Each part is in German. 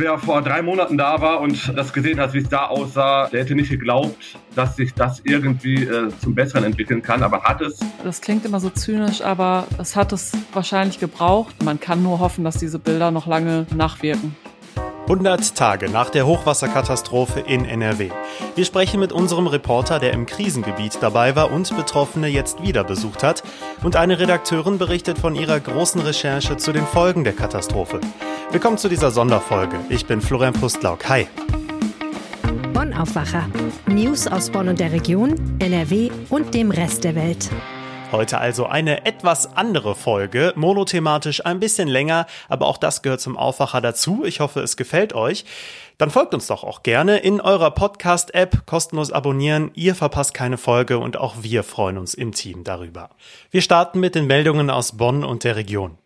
Wer vor drei Monaten da war und das gesehen hat, wie es da aussah, der hätte nicht geglaubt, dass sich das irgendwie äh, zum Besseren entwickeln kann, aber hat es. Das klingt immer so zynisch, aber es hat es wahrscheinlich gebraucht. Man kann nur hoffen, dass diese Bilder noch lange nachwirken. 100 Tage nach der Hochwasserkatastrophe in NRW. Wir sprechen mit unserem Reporter, der im Krisengebiet dabei war und Betroffene jetzt wieder besucht hat. Und eine Redakteurin berichtet von ihrer großen Recherche zu den Folgen der Katastrophe. Willkommen zu dieser Sonderfolge. Ich bin Florian Pustlauk. Hi. Bonn Aufwacher. News aus Bonn und der Region, NRW und dem Rest der Welt. Heute also eine etwas andere Folge, monothematisch ein bisschen länger, aber auch das gehört zum Aufwacher dazu. Ich hoffe, es gefällt euch. Dann folgt uns doch auch gerne in eurer Podcast-App, kostenlos abonnieren. Ihr verpasst keine Folge und auch wir freuen uns im Team darüber. Wir starten mit den Meldungen aus Bonn und der Region.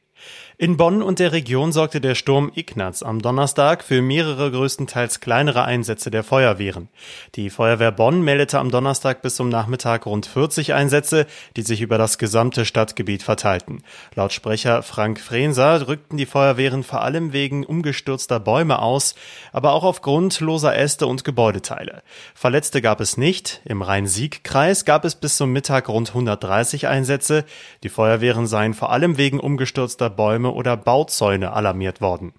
In Bonn und der Region sorgte der Sturm Ignaz am Donnerstag für mehrere größtenteils kleinere Einsätze der Feuerwehren. Die Feuerwehr Bonn meldete am Donnerstag bis zum Nachmittag rund 40 Einsätze, die sich über das gesamte Stadtgebiet verteilten. Laut Sprecher Frank Frenser rückten die Feuerwehren vor allem wegen umgestürzter Bäume aus, aber auch aufgrund loser Äste und Gebäudeteile. Verletzte gab es nicht. Im Rhein-Sieg-Kreis gab es bis zum Mittag rund 130 Einsätze. Die Feuerwehren seien vor allem wegen umgestürzter Bäume oder Bauzäune alarmiert worden.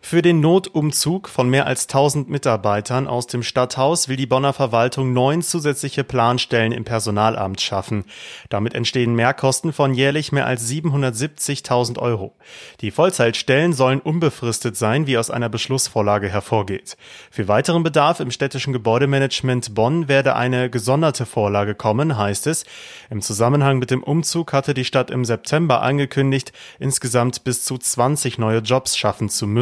Für den Notumzug von mehr als 1000 Mitarbeitern aus dem Stadthaus will die Bonner Verwaltung neun zusätzliche Planstellen im Personalamt schaffen. Damit entstehen Mehrkosten von jährlich mehr als 770.000 Euro. Die Vollzeitstellen sollen unbefristet sein, wie aus einer Beschlussvorlage hervorgeht. Für weiteren Bedarf im städtischen Gebäudemanagement Bonn werde eine gesonderte Vorlage kommen, heißt es. Im Zusammenhang mit dem Umzug hatte die Stadt im September angekündigt, insgesamt bis zu 20 neue Jobs schaffen zu müssen.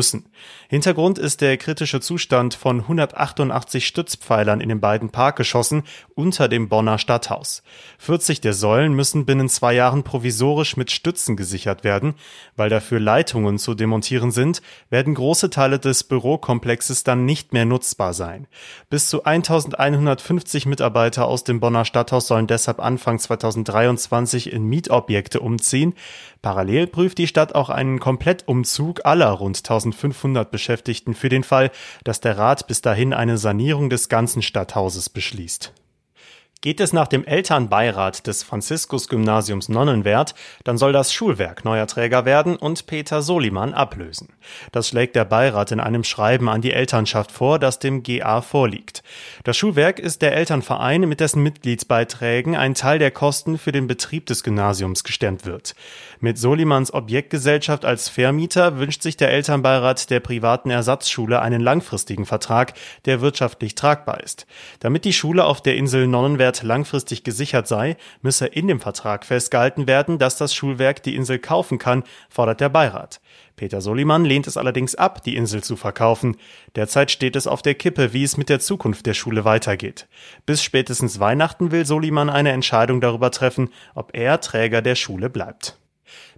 Hintergrund ist der kritische Zustand von 188 Stützpfeilern in den beiden Parkgeschossen unter dem Bonner Stadthaus. 40 der Säulen müssen binnen zwei Jahren provisorisch mit Stützen gesichert werden. Weil dafür Leitungen zu demontieren sind, werden große Teile des Bürokomplexes dann nicht mehr nutzbar sein. Bis zu 1150 Mitarbeiter aus dem Bonner Stadthaus sollen deshalb Anfang 2023 in Mietobjekte umziehen. Parallel prüft die Stadt auch einen Komplettumzug aller rund 1500 Beschäftigten für den Fall, dass der Rat bis dahin eine Sanierung des ganzen Stadthauses beschließt. Geht es nach dem Elternbeirat des Franziskus-Gymnasiums Nonnenwert, dann soll das Schulwerk neuer Träger werden und Peter Soliman ablösen. Das schlägt der Beirat in einem Schreiben an die Elternschaft vor, das dem GA vorliegt. Das Schulwerk ist der Elternverein, mit dessen Mitgliedsbeiträgen ein Teil der Kosten für den Betrieb des Gymnasiums gestemmt wird. Mit Solimans Objektgesellschaft als Vermieter wünscht sich der Elternbeirat der privaten Ersatzschule einen langfristigen Vertrag, der wirtschaftlich tragbar ist. Damit die Schule auf der Insel Nonnenwert Wert langfristig gesichert sei, müsse in dem Vertrag festgehalten werden, dass das Schulwerk die Insel kaufen kann, fordert der Beirat. Peter Soliman lehnt es allerdings ab, die Insel zu verkaufen. Derzeit steht es auf der Kippe, wie es mit der Zukunft der Schule weitergeht. Bis spätestens Weihnachten will Soliman eine Entscheidung darüber treffen, ob er Träger der Schule bleibt.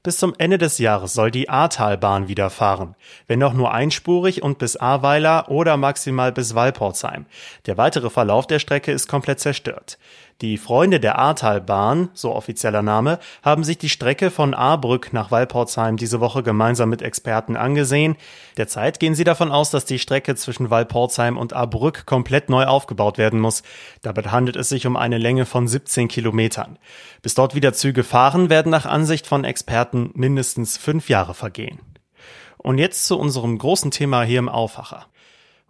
Bis zum Ende des Jahres soll die Ahrtalbahn wieder fahren, wenn auch nur einspurig und bis Ahrweiler oder maximal bis Walportsheim. Der weitere Verlauf der Strecke ist komplett zerstört. Die Freunde der Ahrtalbahn, so offizieller Name, haben sich die Strecke von Ahrbrück nach Walportsheim diese Woche gemeinsam mit Experten angesehen. Derzeit gehen sie davon aus, dass die Strecke zwischen Walportsheim und Ahrbrück komplett neu aufgebaut werden muss. Dabei handelt es sich um eine Länge von 17 Kilometern. Bis dort wieder Züge fahren, werden nach Ansicht von Experten mindestens fünf Jahre vergehen. Und jetzt zu unserem großen Thema hier im Aufwacher.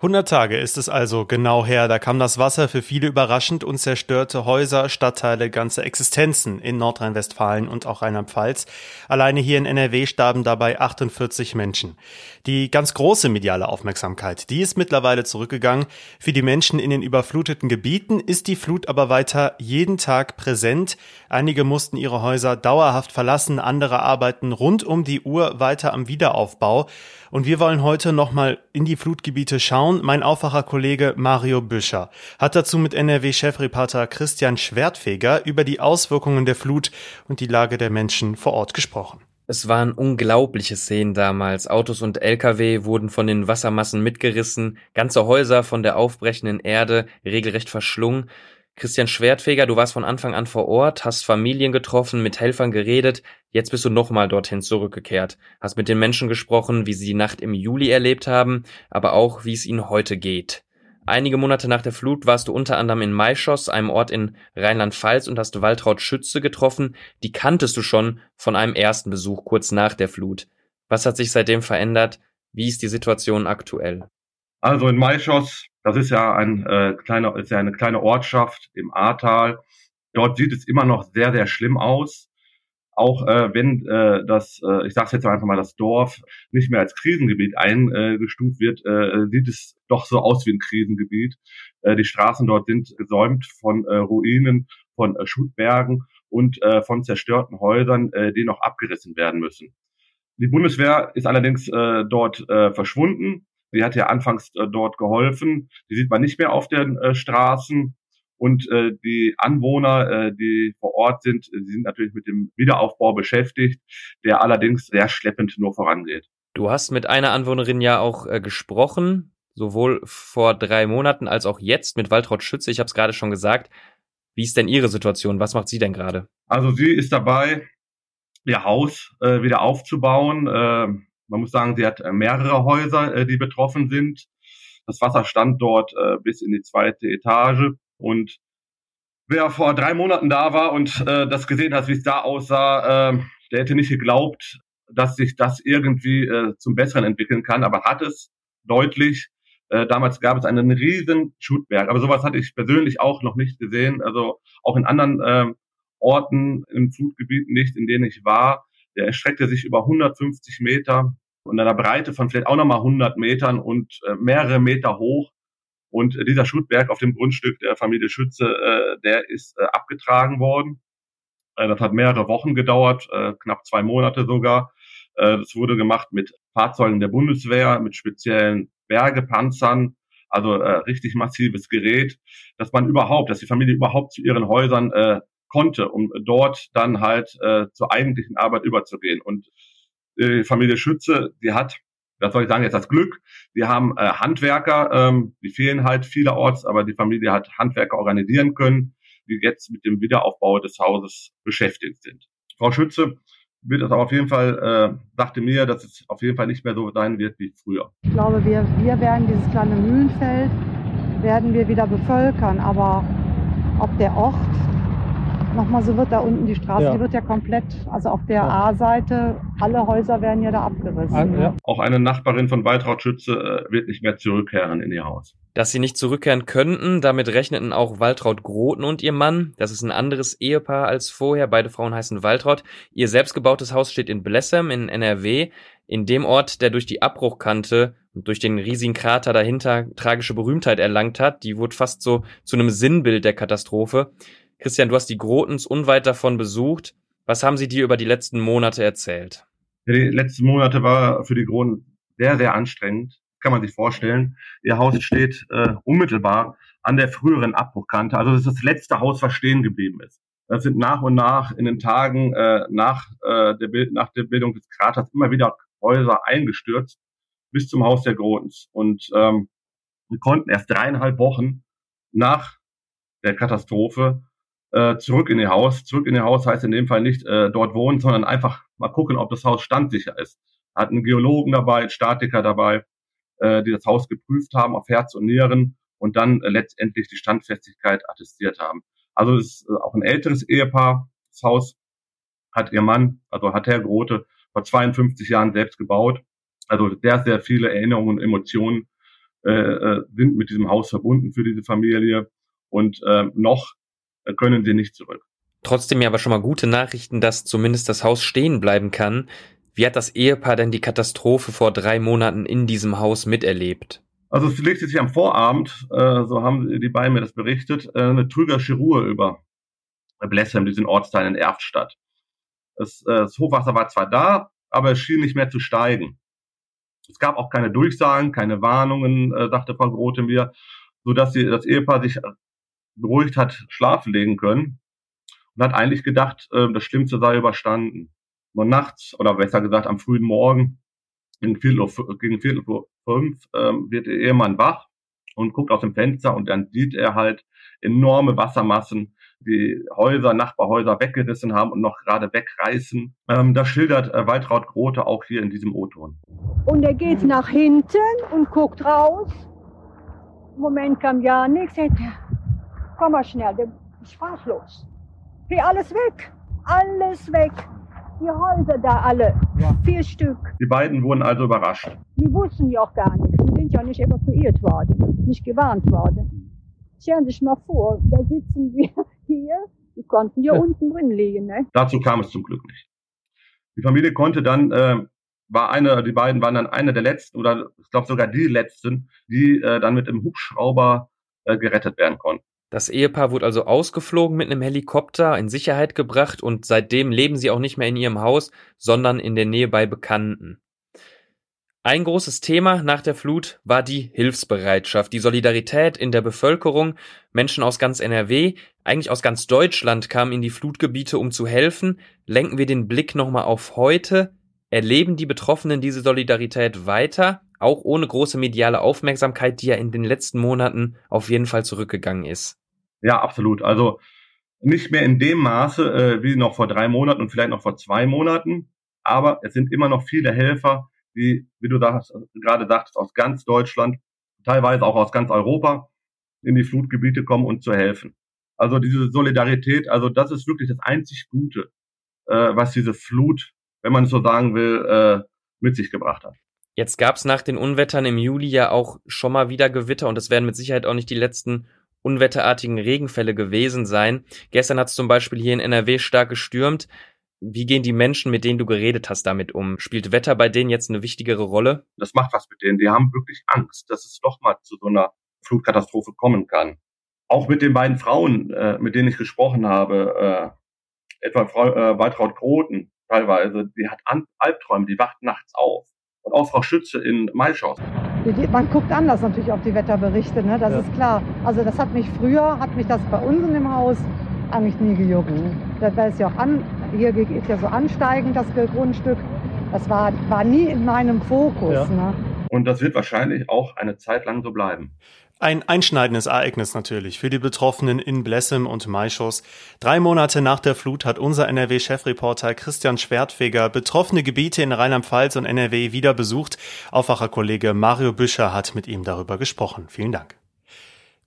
100 Tage ist es also genau her, da kam das Wasser für viele überraschend und zerstörte Häuser, Stadtteile, ganze Existenzen in Nordrhein-Westfalen und auch Rheinland-Pfalz. Alleine hier in NRW starben dabei 48 Menschen. Die ganz große mediale Aufmerksamkeit, die ist mittlerweile zurückgegangen. Für die Menschen in den überfluteten Gebieten ist die Flut aber weiter jeden Tag präsent. Einige mussten ihre Häuser dauerhaft verlassen, andere arbeiten rund um die Uhr weiter am Wiederaufbau. und wir wollen heute nochmal in die Flutgebiete schauen. Mein Aufwacherkollege Mario Büscher hat dazu mit NRW-Chefreporter Christian Schwertfeger über die Auswirkungen der Flut und die Lage der Menschen vor Ort gesprochen. Es waren unglaubliche Szenen damals. Autos und Lkw wurden von den Wassermassen mitgerissen, ganze Häuser von der aufbrechenden Erde regelrecht verschlungen. Christian Schwertfeger, du warst von Anfang an vor Ort, hast Familien getroffen, mit Helfern geredet. Jetzt bist du nochmal dorthin zurückgekehrt, hast mit den Menschen gesprochen, wie sie die Nacht im Juli erlebt haben, aber auch, wie es ihnen heute geht. Einige Monate nach der Flut warst du unter anderem in Maischoss, einem Ort in Rheinland-Pfalz, und hast Waltraud Schütze getroffen. Die kanntest du schon von einem ersten Besuch kurz nach der Flut. Was hat sich seitdem verändert? Wie ist die Situation aktuell? Also in Maischoss das ist ja ein äh, kleiner, ist ja eine kleine Ortschaft im Ahrtal. Dort sieht es immer noch sehr, sehr schlimm aus. Auch äh, wenn äh, das, äh, ich sage jetzt einfach mal, das Dorf nicht mehr als Krisengebiet eingestuft wird, äh, sieht es doch so aus wie ein Krisengebiet. Äh, die Straßen dort sind gesäumt von äh, Ruinen, von äh, Schuttbergen und äh, von zerstörten Häusern, äh, die noch abgerissen werden müssen. Die Bundeswehr ist allerdings äh, dort äh, verschwunden. Die hat ja anfangs äh, dort geholfen. Die sieht man nicht mehr auf den äh, Straßen. Und äh, die Anwohner, äh, die vor Ort sind, die sind natürlich mit dem Wiederaufbau beschäftigt, der allerdings sehr schleppend nur vorangeht. Du hast mit einer Anwohnerin ja auch äh, gesprochen, sowohl vor drei Monaten als auch jetzt mit Waltraud Schütze. Ich habe es gerade schon gesagt. Wie ist denn Ihre Situation? Was macht sie denn gerade? Also sie ist dabei, ihr Haus äh, wieder aufzubauen. Äh, man muss sagen, sie hat äh, mehrere Häuser, äh, die betroffen sind. Das Wasser stand dort äh, bis in die zweite Etage. Und wer vor drei Monaten da war und das gesehen hat, wie es da aussah, der hätte nicht geglaubt, dass sich das irgendwie zum Besseren entwickeln kann, aber hat es deutlich. damals gab es einen riesen Schutberg, aber sowas hatte ich persönlich auch noch nicht gesehen. Also auch in anderen Orten im Flutgebiet nicht, in denen ich war. Der erstreckte sich über 150 Meter und einer Breite von vielleicht auch nochmal 100 Metern und äh, mehrere Meter hoch. Und äh, dieser Schuttberg auf dem Grundstück der Familie Schütze, äh, der ist äh, abgetragen worden. Äh, das hat mehrere Wochen gedauert, äh, knapp zwei Monate sogar. Äh, das wurde gemacht mit Fahrzeugen der Bundeswehr, mit speziellen Bergepanzern, also äh, richtig massives Gerät, dass man überhaupt, dass die Familie überhaupt zu ihren Häusern äh, konnte, um dort dann halt äh, zur eigentlichen Arbeit überzugehen. Und die Familie Schütze, die hat, das soll ich sagen, jetzt das Glück, wir haben äh, Handwerker, ähm, die fehlen halt vielerorts, aber die Familie hat Handwerker organisieren können, die jetzt mit dem Wiederaufbau des Hauses beschäftigt sind. Frau Schütze wird es auf jeden Fall, äh, sagte mir, dass es auf jeden Fall nicht mehr so sein wird wie früher. Ich glaube, wir, wir werden dieses kleine Mühlenfeld, werden wir wieder bevölkern, aber ob der Ort nochmal so wird da unten die Straße, ja. die wird ja komplett, also auf der ja. A-Seite, alle Häuser werden ja da abgerissen. Also, ja. Auch eine Nachbarin von Waltraud Schütze äh, wird nicht mehr zurückkehren in ihr Haus. Dass sie nicht zurückkehren könnten, damit rechneten auch Waltraud Groten und ihr Mann. Das ist ein anderes Ehepaar als vorher. Beide Frauen heißen Waltraud. Ihr selbstgebautes Haus steht in Blessem in NRW. In dem Ort, der durch die Abbruchkante und durch den riesigen Krater dahinter tragische Berühmtheit erlangt hat, die wurde fast so zu einem Sinnbild der Katastrophe. Christian, du hast die Grotens unweit davon besucht. Was haben sie dir über die letzten Monate erzählt? Die letzten Monate war für die Groten sehr, sehr anstrengend. Kann man sich vorstellen. Ihr Haus steht äh, unmittelbar an der früheren Abbruchkante. Also das ist das letzte Haus, was stehen geblieben ist. Das sind nach und nach in den Tagen äh, nach, äh, der Bild, nach der Bildung des Kraters immer wieder Häuser eingestürzt bis zum Haus der Grotens. Und ähm, wir konnten erst dreieinhalb Wochen nach der Katastrophe äh, zurück in ihr Haus. Zurück in ihr Haus heißt in dem Fall nicht äh, dort wohnen, sondern einfach mal gucken, ob das Haus standsicher ist. Hat einen Geologen dabei, einen Statiker dabei, äh, die das Haus geprüft haben auf Herz und Nieren und dann äh, letztendlich die Standfestigkeit attestiert haben. Also es ist äh, auch ein älteres Ehepaar. Das Haus hat ihr Mann, also hat Herr Grote, vor 52 Jahren selbst gebaut. Also sehr, sehr viele Erinnerungen und Emotionen äh, äh, sind mit diesem Haus verbunden für diese Familie. Und äh, noch können sie nicht zurück. Trotzdem ja aber schon mal gute Nachrichten, dass zumindest das Haus stehen bleiben kann. Wie hat das Ehepaar denn die Katastrophe vor drei Monaten in diesem Haus miterlebt? Also es legte sich am Vorabend, äh, so haben die beiden mir das berichtet, äh, eine trügerische Ruhe über Blessem, diesen Ortsteil in Erftstadt. Das, äh, das Hochwasser war zwar da, aber es schien nicht mehr zu steigen. Es gab auch keine Durchsagen, keine Warnungen, äh, sagte Frau Grote mir, so dass sie, das Ehepaar sich beruhigt hat schlafen legen können und hat eigentlich gedacht, äh, das Schlimmste sei überstanden. Nur nachts, oder besser gesagt am frühen Morgen, gegen Viertel, gegen Viertel vor fünf, ähm, wird der Ehemann wach und guckt aus dem Fenster und dann sieht er halt enorme Wassermassen, die Häuser, Nachbarhäuser weggerissen haben und noch gerade wegreißen. Ähm, das schildert äh, Waltraud Grote auch hier in diesem O-Ton. Und er geht nach hinten und guckt raus. Moment kam ja nichts. Komm mal schnell, der ist sprachlos. Hey, alles weg, alles weg. Die Häuser da alle, ja. vier Stück. Die beiden wurden also überrascht. Wir wussten ja auch gar nichts. Wir sind ja nicht evakuiert worden, nicht gewarnt worden. Stellen Sie sich mal vor, da sitzen wir hier, die konnten ja, ja. unten drin liegen. Ne? Dazu kam es zum Glück nicht. Die Familie konnte dann, äh, war eine, die beiden waren dann eine der letzten oder ich glaube sogar die letzten, die äh, dann mit dem Hubschrauber äh, gerettet werden konnten. Das Ehepaar wurde also ausgeflogen mit einem Helikopter, in Sicherheit gebracht und seitdem leben sie auch nicht mehr in ihrem Haus, sondern in der Nähe bei Bekannten. Ein großes Thema nach der Flut war die Hilfsbereitschaft, die Solidarität in der Bevölkerung. Menschen aus ganz NRW, eigentlich aus ganz Deutschland kamen in die Flutgebiete, um zu helfen. Lenken wir den Blick nochmal auf heute. Erleben die Betroffenen diese Solidarität weiter? Auch ohne große mediale Aufmerksamkeit, die ja in den letzten Monaten auf jeden Fall zurückgegangen ist. Ja, absolut. Also nicht mehr in dem Maße äh, wie noch vor drei Monaten und vielleicht noch vor zwei Monaten, aber es sind immer noch viele Helfer, die, wie du das, gerade sagtest, aus ganz Deutschland, teilweise auch aus ganz Europa in die Flutgebiete kommen und zu helfen. Also diese Solidarität, also das ist wirklich das einzig Gute, äh, was diese Flut, wenn man es so sagen will, äh, mit sich gebracht hat. Jetzt gab es nach den Unwettern im Juli ja auch schon mal wieder Gewitter und es werden mit Sicherheit auch nicht die letzten unwetterartigen Regenfälle gewesen sein. Gestern hat es zum Beispiel hier in NRW stark gestürmt. Wie gehen die Menschen, mit denen du geredet hast, damit um? Spielt Wetter bei denen jetzt eine wichtigere Rolle? Das macht was mit denen. Die haben wirklich Angst, dass es doch mal zu so einer Flutkatastrophe kommen kann. Auch mit den beiden Frauen, äh, mit denen ich gesprochen habe, äh, etwa Frau äh, Waltraud Groten teilweise, die hat Albträume, die wacht nachts auf und auch Frau Schütze in Maischoss. Man guckt anders natürlich auf die Wetterberichte, ne? das ja. ist klar. Also das hat mich früher, hat mich das bei uns in dem Haus eigentlich nie gejuckt. Das ist ja auch an, hier ist ja so ansteigend das Grundstück. Das war, war nie in meinem Fokus. Ja. Ne? Und das wird wahrscheinlich auch eine Zeit lang so bleiben. Ein einschneidendes Ereignis natürlich für die Betroffenen in Blessem und Maischoss. Drei Monate nach der Flut hat unser NRW-Chefreporter Christian Schwertfeger betroffene Gebiete in Rheinland-Pfalz und NRW wieder besucht. Aufwacherkollege Mario Büscher hat mit ihm darüber gesprochen. Vielen Dank.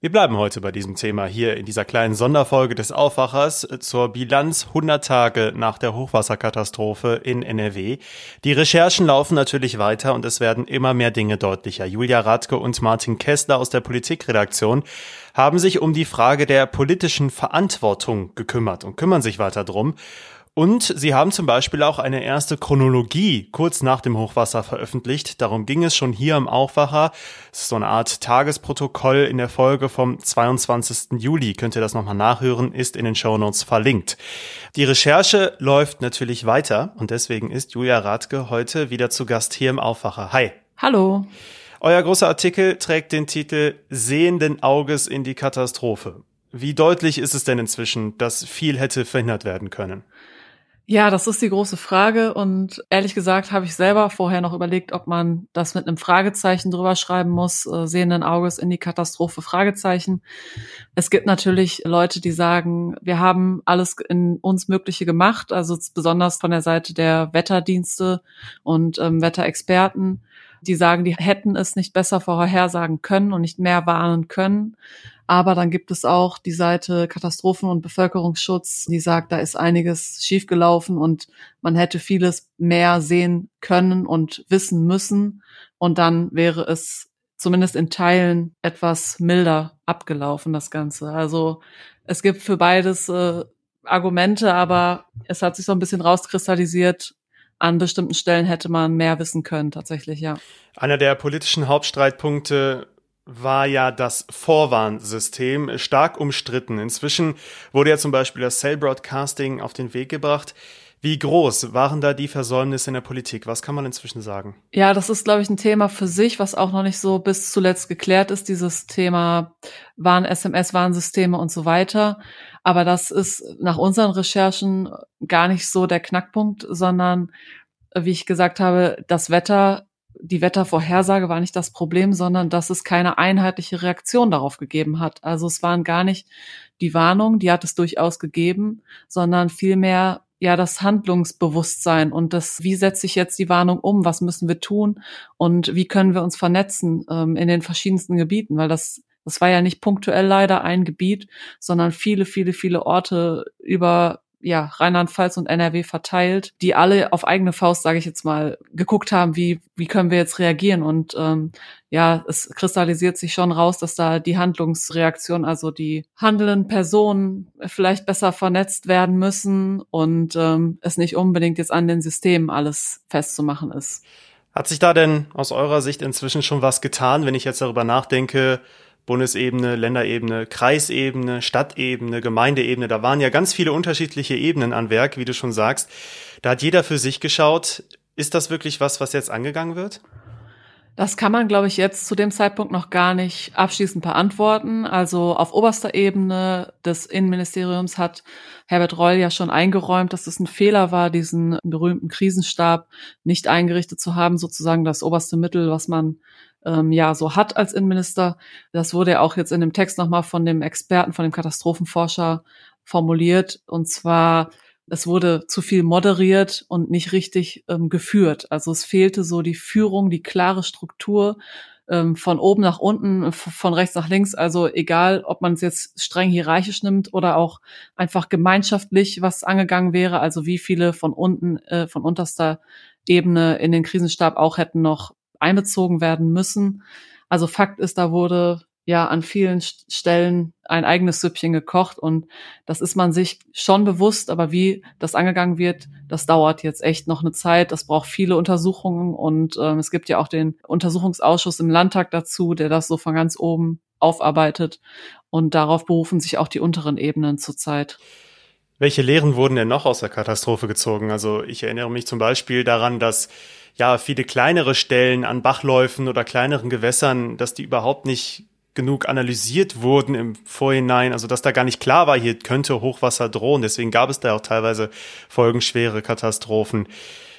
Wir bleiben heute bei diesem Thema hier in dieser kleinen Sonderfolge des Aufwachers zur Bilanz 100 Tage nach der Hochwasserkatastrophe in NRW. Die Recherchen laufen natürlich weiter und es werden immer mehr Dinge deutlicher. Julia Radke und Martin Kessler aus der Politikredaktion haben sich um die Frage der politischen Verantwortung gekümmert und kümmern sich weiter drum. Und sie haben zum Beispiel auch eine erste Chronologie kurz nach dem Hochwasser veröffentlicht. Darum ging es schon hier im Aufwacher. Es ist so eine Art Tagesprotokoll in der Folge vom 22. Juli. Könnt ihr das nochmal nachhören, ist in den Shownotes verlinkt. Die Recherche läuft natürlich weiter und deswegen ist Julia Radke heute wieder zu Gast hier im Aufwacher. Hi. Hallo. Euer großer Artikel trägt den Titel Sehenden Auges in die Katastrophe. Wie deutlich ist es denn inzwischen, dass viel hätte verhindert werden können? Ja, das ist die große Frage und ehrlich gesagt habe ich selber vorher noch überlegt, ob man das mit einem Fragezeichen drüber schreiben muss, äh, sehenden Auges in die Katastrophe Fragezeichen. Es gibt natürlich Leute, die sagen, wir haben alles in uns Mögliche gemacht, also besonders von der Seite der Wetterdienste und ähm, Wetterexperten die sagen, die hätten es nicht besser vorhersagen können und nicht mehr warnen können. Aber dann gibt es auch die Seite Katastrophen- und Bevölkerungsschutz, die sagt, da ist einiges schiefgelaufen und man hätte vieles mehr sehen können und wissen müssen. Und dann wäre es zumindest in Teilen etwas milder abgelaufen, das Ganze. Also es gibt für beides äh, Argumente, aber es hat sich so ein bisschen rauskristallisiert, an bestimmten Stellen hätte man mehr wissen können, tatsächlich, ja. Einer der politischen Hauptstreitpunkte war ja das Vorwarnsystem stark umstritten. Inzwischen wurde ja zum Beispiel das Cell Broadcasting auf den Weg gebracht. Wie groß waren da die Versäumnisse in der Politik? Was kann man inzwischen sagen? Ja, das ist, glaube ich, ein Thema für sich, was auch noch nicht so bis zuletzt geklärt ist, dieses Thema Warn, SMS, Warnsysteme und so weiter. Aber das ist nach unseren Recherchen gar nicht so der Knackpunkt, sondern, wie ich gesagt habe, das Wetter die Wettervorhersage war nicht das Problem, sondern dass es keine einheitliche Reaktion darauf gegeben hat. Also es waren gar nicht die Warnungen, die hat es durchaus gegeben, sondern vielmehr ja das Handlungsbewusstsein und das, wie setze ich jetzt die Warnung um, was müssen wir tun? Und wie können wir uns vernetzen ähm, in den verschiedensten Gebieten, weil das das war ja nicht punktuell leider ein Gebiet, sondern viele, viele, viele Orte über ja, Rheinland-Pfalz und NRW verteilt, die alle auf eigene Faust, sage ich jetzt mal, geguckt haben, wie, wie können wir jetzt reagieren. Und ähm, ja, es kristallisiert sich schon raus, dass da die Handlungsreaktion, also die handelnden Personen vielleicht besser vernetzt werden müssen und ähm, es nicht unbedingt jetzt an den Systemen alles festzumachen ist. Hat sich da denn aus eurer Sicht inzwischen schon was getan, wenn ich jetzt darüber nachdenke, Bundesebene, Länderebene, Kreisebene, Stadtebene, Gemeindeebene. Da waren ja ganz viele unterschiedliche Ebenen an Werk, wie du schon sagst. Da hat jeder für sich geschaut. Ist das wirklich was, was jetzt angegangen wird? Das kann man, glaube ich, jetzt zu dem Zeitpunkt noch gar nicht abschließend beantworten. Also auf oberster Ebene des Innenministeriums hat Herbert Reul ja schon eingeräumt, dass es ein Fehler war, diesen berühmten Krisenstab nicht eingerichtet zu haben, sozusagen das oberste Mittel, was man ähm, ja so hat als Innenminister. Das wurde ja auch jetzt in dem Text nochmal von dem Experten, von dem Katastrophenforscher formuliert. Und zwar, es wurde zu viel moderiert und nicht richtig ähm, geführt. Also es fehlte so die Führung, die klare Struktur ähm, von oben nach unten, von rechts nach links. Also egal, ob man es jetzt streng hierarchisch nimmt oder auch einfach gemeinschaftlich was angegangen wäre. Also wie viele von unten, äh, von unterster Ebene in den Krisenstab auch hätten noch einbezogen werden müssen. Also Fakt ist, da wurde ja an vielen Stellen ein eigenes Süppchen gekocht und das ist man sich schon bewusst, aber wie das angegangen wird, das dauert jetzt echt noch eine Zeit. Das braucht viele Untersuchungen und ähm, es gibt ja auch den Untersuchungsausschuss im Landtag dazu, der das so von ganz oben aufarbeitet und darauf berufen sich auch die unteren Ebenen zurzeit. Welche Lehren wurden denn noch aus der Katastrophe gezogen? Also ich erinnere mich zum Beispiel daran, dass ja, viele kleinere Stellen an Bachläufen oder kleineren Gewässern, dass die überhaupt nicht genug analysiert wurden im Vorhinein, also dass da gar nicht klar war, hier könnte Hochwasser drohen. Deswegen gab es da auch teilweise folgenschwere Katastrophen.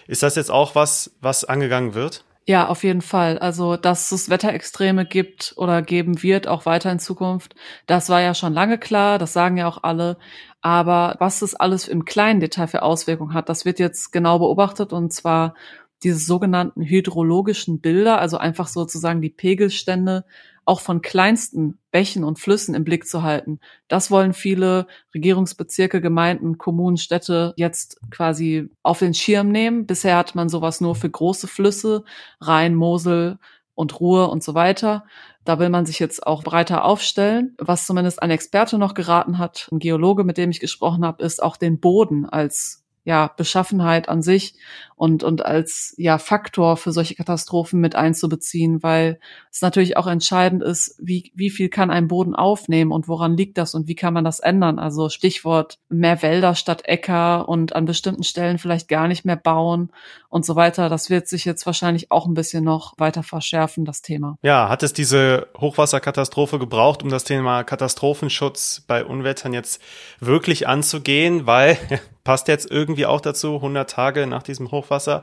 Ist das jetzt auch was, was angegangen wird? Ja, auf jeden Fall. Also, dass es Wetterextreme gibt oder geben wird, auch weiter in Zukunft, das war ja schon lange klar, das sagen ja auch alle. Aber was es alles im kleinen Detail für Auswirkungen hat, das wird jetzt genau beobachtet und zwar diese sogenannten hydrologischen Bilder, also einfach sozusagen die Pegelstände auch von kleinsten Bächen und Flüssen im Blick zu halten. Das wollen viele Regierungsbezirke, Gemeinden, Kommunen, Städte jetzt quasi auf den Schirm nehmen. Bisher hat man sowas nur für große Flüsse, Rhein, Mosel und Ruhr und so weiter. Da will man sich jetzt auch breiter aufstellen. Was zumindest ein Experte noch geraten hat, ein Geologe, mit dem ich gesprochen habe, ist auch den Boden als ja, Beschaffenheit an sich und, und als ja, Faktor für solche Katastrophen mit einzubeziehen, weil es natürlich auch entscheidend ist, wie, wie viel kann ein Boden aufnehmen und woran liegt das und wie kann man das ändern? Also Stichwort mehr Wälder statt Äcker und an bestimmten Stellen vielleicht gar nicht mehr bauen und so weiter. Das wird sich jetzt wahrscheinlich auch ein bisschen noch weiter verschärfen, das Thema. Ja, hat es diese Hochwasserkatastrophe gebraucht, um das Thema Katastrophenschutz bei Unwettern jetzt wirklich anzugehen? Weil passt jetzt irgendwie auch dazu, 100 Tage nach diesem Hochwasser.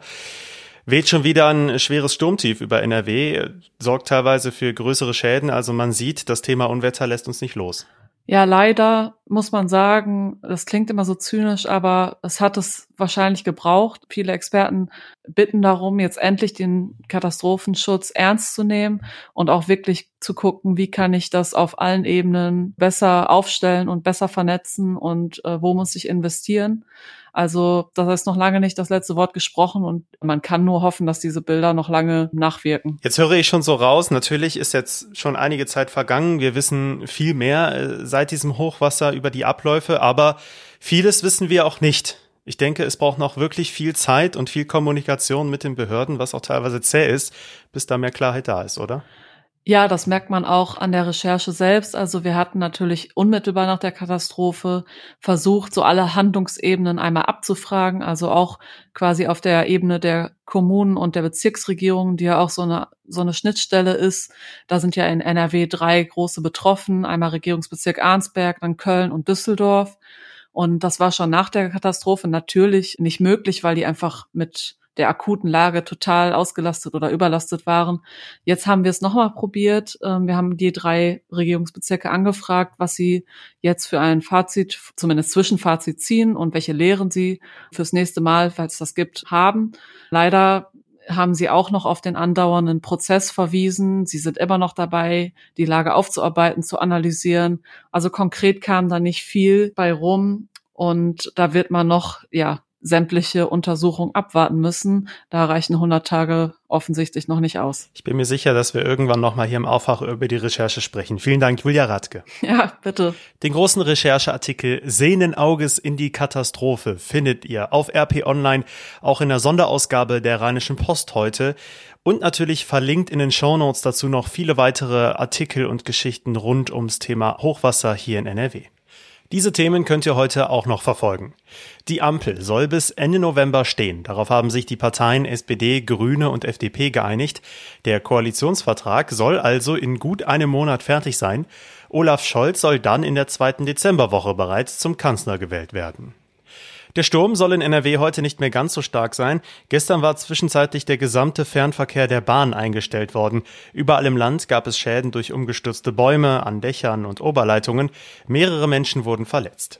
Weht schon wieder ein schweres Sturmtief über NRW, sorgt teilweise für größere Schäden. Also man sieht, das Thema Unwetter lässt uns nicht los. Ja, leider muss man sagen, das klingt immer so zynisch, aber es hat es wahrscheinlich gebraucht. Viele Experten bitten darum, jetzt endlich den Katastrophenschutz ernst zu nehmen und auch wirklich zu gucken, wie kann ich das auf allen Ebenen besser aufstellen und besser vernetzen und äh, wo muss ich investieren. Also das ist noch lange nicht das letzte Wort gesprochen und man kann nur hoffen, dass diese Bilder noch lange nachwirken. Jetzt höre ich schon so raus, natürlich ist jetzt schon einige Zeit vergangen. Wir wissen viel mehr äh, seit diesem Hochwasser über die Abläufe, aber vieles wissen wir auch nicht. Ich denke, es braucht noch wirklich viel Zeit und viel Kommunikation mit den Behörden, was auch teilweise zäh ist, bis da mehr Klarheit da ist, oder? Ja, das merkt man auch an der Recherche selbst. Also wir hatten natürlich unmittelbar nach der Katastrophe versucht, so alle Handlungsebenen einmal abzufragen. Also auch quasi auf der Ebene der Kommunen und der Bezirksregierung, die ja auch so eine, so eine Schnittstelle ist. Da sind ja in NRW drei große betroffen. Einmal Regierungsbezirk Arnsberg, dann Köln und Düsseldorf. Und das war schon nach der Katastrophe natürlich nicht möglich, weil die einfach mit der akuten Lage total ausgelastet oder überlastet waren. Jetzt haben wir es nochmal probiert. Ähm, wir haben die drei Regierungsbezirke angefragt, was sie jetzt für ein Fazit, zumindest Zwischenfazit ziehen und welche Lehren sie fürs nächste Mal, falls das gibt, haben. Leider haben sie auch noch auf den andauernden Prozess verwiesen. Sie sind immer noch dabei, die Lage aufzuarbeiten, zu analysieren. Also konkret kam da nicht viel bei rum. Und da wird man noch, ja, sämtliche Untersuchungen abwarten müssen. Da reichen 100 Tage offensichtlich noch nicht aus. Ich bin mir sicher, dass wir irgendwann noch mal hier im Aufwach über die Recherche sprechen. Vielen Dank, Julia Radke. Ja, bitte. Den großen Rechercheartikel Sehnen Auges in die Katastrophe findet ihr auf RP Online, auch in der Sonderausgabe der Rheinischen Post heute. Und natürlich verlinkt in den Shownotes dazu noch viele weitere Artikel und Geschichten rund ums Thema Hochwasser hier in NRW. Diese Themen könnt ihr heute auch noch verfolgen. Die Ampel soll bis Ende November stehen. Darauf haben sich die Parteien SPD, Grüne und FDP geeinigt. Der Koalitionsvertrag soll also in gut einem Monat fertig sein. Olaf Scholz soll dann in der zweiten Dezemberwoche bereits zum Kanzler gewählt werden. Der Sturm soll in NRW heute nicht mehr ganz so stark sein. Gestern war zwischenzeitlich der gesamte Fernverkehr der Bahn eingestellt worden. Überall im Land gab es Schäden durch umgestürzte Bäume an Dächern und Oberleitungen. Mehrere Menschen wurden verletzt.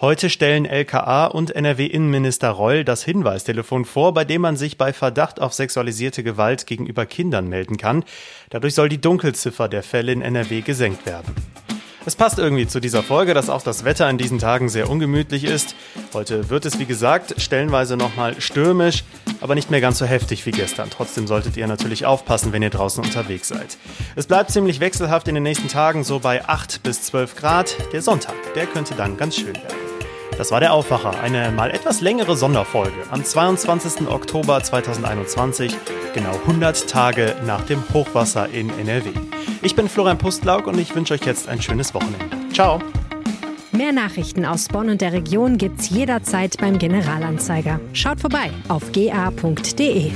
Heute stellen LKA und NRW-Innenminister Reul das Hinweistelefon vor, bei dem man sich bei Verdacht auf sexualisierte Gewalt gegenüber Kindern melden kann. Dadurch soll die Dunkelziffer der Fälle in NRW gesenkt werden. Es passt irgendwie zu dieser Folge, dass auch das Wetter in diesen Tagen sehr ungemütlich ist. Heute wird es, wie gesagt, stellenweise nochmal stürmisch, aber nicht mehr ganz so heftig wie gestern. Trotzdem solltet ihr natürlich aufpassen, wenn ihr draußen unterwegs seid. Es bleibt ziemlich wechselhaft in den nächsten Tagen, so bei 8 bis 12 Grad. Der Sonntag, der könnte dann ganz schön werden. Das war der Aufwacher, eine mal etwas längere Sonderfolge am 22. Oktober 2021, genau 100 Tage nach dem Hochwasser in NRW. Ich bin Florian Pustlauk und ich wünsche euch jetzt ein schönes Wochenende. Ciao! Mehr Nachrichten aus Bonn und der Region gibt's jederzeit beim Generalanzeiger. Schaut vorbei auf ga.de.